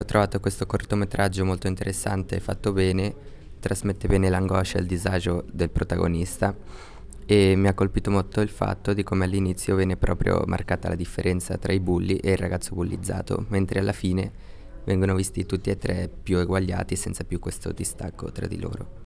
Ho trovato questo cortometraggio molto interessante, fatto bene, trasmette bene l'angoscia e il disagio del protagonista e mi ha colpito molto il fatto di come all'inizio viene proprio marcata la differenza tra i bulli e il ragazzo bullizzato, mentre alla fine vengono visti tutti e tre più eguagliati senza più questo distacco tra di loro.